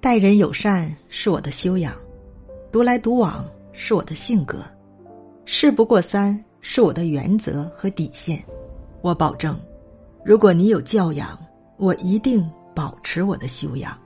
待人友善是我的修养独来独往是我的性格事不过三是我的原则和底线我保证如果你有教养我一定保持我的修养。